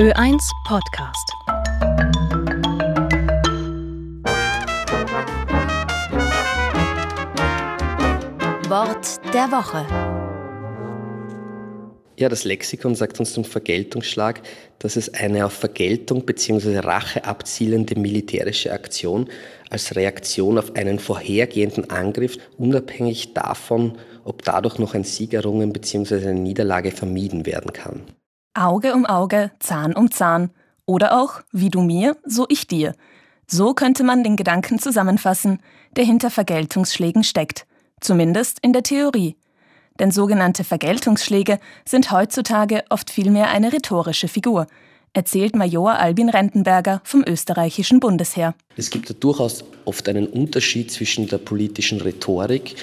Ö1 Podcast. Wort der Woche. Ja, das Lexikon sagt uns zum Vergeltungsschlag, dass es eine auf Vergeltung bzw. Rache abzielende militärische Aktion als Reaktion auf einen vorhergehenden Angriff, unabhängig davon, ob dadurch noch ein Sieg errungen bzw. eine Niederlage vermieden werden kann. Auge um Auge, Zahn um Zahn. Oder auch, wie du mir, so ich dir. So könnte man den Gedanken zusammenfassen, der hinter Vergeltungsschlägen steckt. Zumindest in der Theorie. Denn sogenannte Vergeltungsschläge sind heutzutage oft vielmehr eine rhetorische Figur, erzählt Major Albin Rentenberger vom österreichischen Bundesheer. Es gibt ja durchaus oft einen Unterschied zwischen der politischen Rhetorik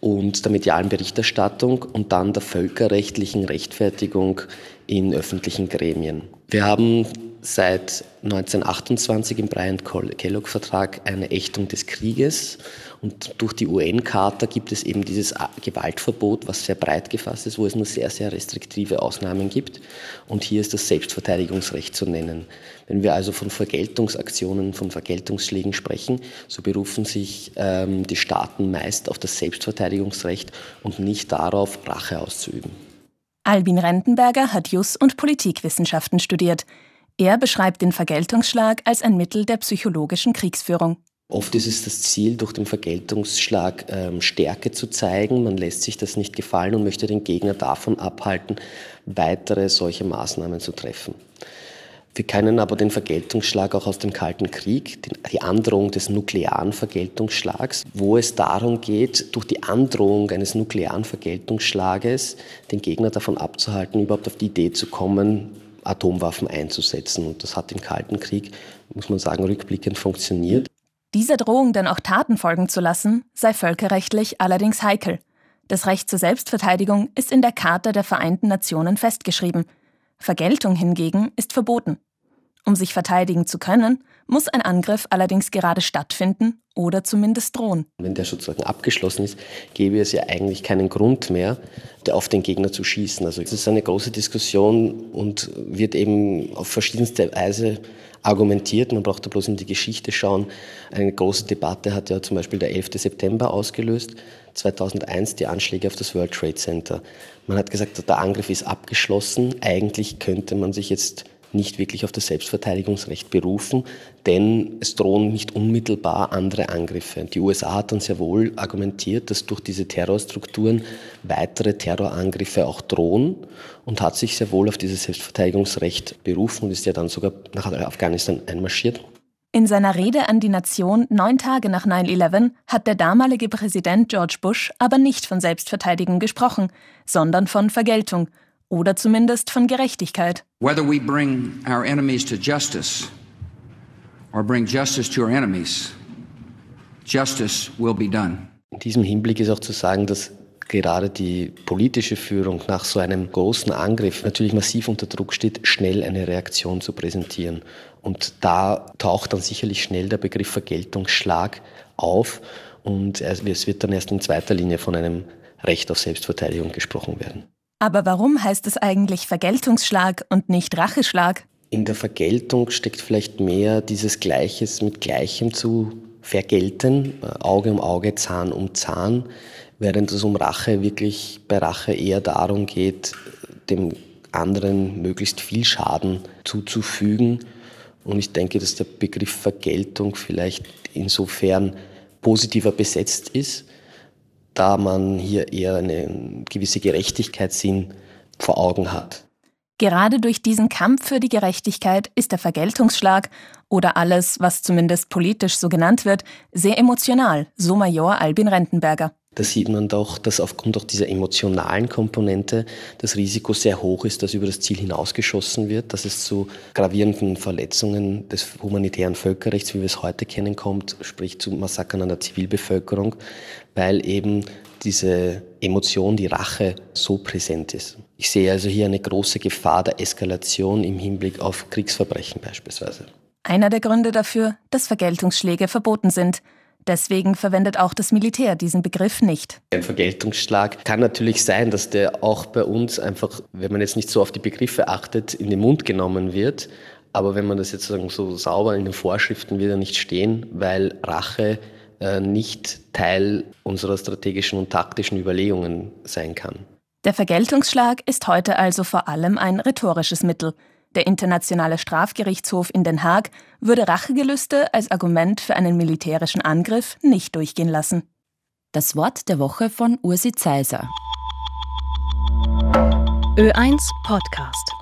und der medialen Berichterstattung und dann der völkerrechtlichen Rechtfertigung in öffentlichen Gremien. Wir haben seit 1928 im Bryant-Kellogg-Vertrag eine Ächtung des Krieges und durch die UN-Charta gibt es eben dieses Gewaltverbot, was sehr breit gefasst ist, wo es nur sehr, sehr restriktive Ausnahmen gibt. Und hier ist das Selbstverteidigungsrecht zu nennen. Wenn wir also von Vergeltungsaktionen, von Vergeltungsschlägen sprechen, so berufen sich ähm, die Staaten meist auf das Selbstverteidigungsrecht und nicht darauf, Rache auszuüben. Albin Rentenberger hat Jus- und Politikwissenschaften studiert. Er beschreibt den Vergeltungsschlag als ein Mittel der psychologischen Kriegsführung. Oft ist es das Ziel, durch den Vergeltungsschlag ähm, Stärke zu zeigen. Man lässt sich das nicht gefallen und möchte den Gegner davon abhalten, weitere solche Maßnahmen zu treffen. Wir kennen aber den Vergeltungsschlag auch aus dem Kalten Krieg, die Androhung des nuklearen Vergeltungsschlags, wo es darum geht, durch die Androhung eines nuklearen Vergeltungsschlages den Gegner davon abzuhalten, überhaupt auf die Idee zu kommen, Atomwaffen einzusetzen. Und das hat im Kalten Krieg, muss man sagen, rückblickend funktioniert. Dieser Drohung dann auch Taten folgen zu lassen, sei völkerrechtlich allerdings heikel. Das Recht zur Selbstverteidigung ist in der Charta der Vereinten Nationen festgeschrieben. Vergeltung hingegen ist verboten. Um sich verteidigen zu können, muss ein Angriff allerdings gerade stattfinden oder zumindest drohen. Wenn der sozusagen abgeschlossen ist, gäbe es ja eigentlich keinen Grund mehr, auf den Gegner zu schießen. Also es ist eine große Diskussion und wird eben auf verschiedenste Weise argumentiert. Man braucht da bloß in die Geschichte schauen. Eine große Debatte hat ja zum Beispiel der 11. September ausgelöst, 2001 die Anschläge auf das World Trade Center. Man hat gesagt, der Angriff ist abgeschlossen. Eigentlich könnte man sich jetzt nicht wirklich auf das Selbstverteidigungsrecht berufen, denn es drohen nicht unmittelbar andere Angriffe. Die USA hat dann sehr wohl argumentiert, dass durch diese Terrorstrukturen weitere Terrorangriffe auch drohen und hat sich sehr wohl auf dieses Selbstverteidigungsrecht berufen und ist ja dann sogar nach Afghanistan einmarschiert. In seiner Rede an die Nation neun Tage nach 9-11 hat der damalige Präsident George Bush aber nicht von Selbstverteidigung gesprochen, sondern von Vergeltung oder zumindest von Gerechtigkeit. Whether we bring our enemies to justice or bring justice to our enemies, justice will be done. In diesem Hinblick ist auch zu sagen, dass gerade die politische Führung nach so einem großen Angriff natürlich massiv unter Druck steht, schnell eine Reaktion zu präsentieren. Und da taucht dann sicherlich schnell der Begriff Vergeltungsschlag auf und es wird dann erst in zweiter Linie von einem Recht auf Selbstverteidigung gesprochen werden. Aber warum heißt es eigentlich Vergeltungsschlag und nicht Racheschlag? In der Vergeltung steckt vielleicht mehr dieses Gleiches mit Gleichem zu vergelten, Auge um Auge, Zahn um Zahn, während es um Rache wirklich bei Rache eher darum geht, dem anderen möglichst viel Schaden zuzufügen. Und ich denke, dass der Begriff Vergeltung vielleicht insofern positiver besetzt ist, da man hier eher eine gewisse Gerechtigkeitssinn vor Augen hat. Gerade durch diesen Kampf für die Gerechtigkeit ist der Vergeltungsschlag oder alles, was zumindest politisch so genannt wird, sehr emotional, so Major Albin Rentenberger. Da sieht man doch, dass aufgrund auch dieser emotionalen Komponente das Risiko sehr hoch ist, dass über das Ziel hinausgeschossen wird, dass es zu gravierenden Verletzungen des humanitären Völkerrechts, wie wir es heute kennen, kommt, sprich zu Massakern an der Zivilbevölkerung, weil eben diese Emotion, die Rache so präsent ist. Ich sehe also hier eine große Gefahr der Eskalation im Hinblick auf Kriegsverbrechen beispielsweise. Einer der Gründe dafür, dass Vergeltungsschläge verboten sind – Deswegen verwendet auch das Militär diesen Begriff nicht. Ein Vergeltungsschlag kann natürlich sein, dass der auch bei uns einfach, wenn man jetzt nicht so auf die Begriffe achtet, in den Mund genommen wird. Aber wenn man das jetzt so sauber in den Vorschriften wieder nicht stehen, weil Rache äh, nicht Teil unserer strategischen und taktischen Überlegungen sein kann. Der Vergeltungsschlag ist heute also vor allem ein rhetorisches Mittel. Der Internationale Strafgerichtshof in Den Haag würde Rachegelüste als Argument für einen militärischen Angriff nicht durchgehen lassen. Das Wort der Woche von Ursi Zeiser. Ö1 Podcast.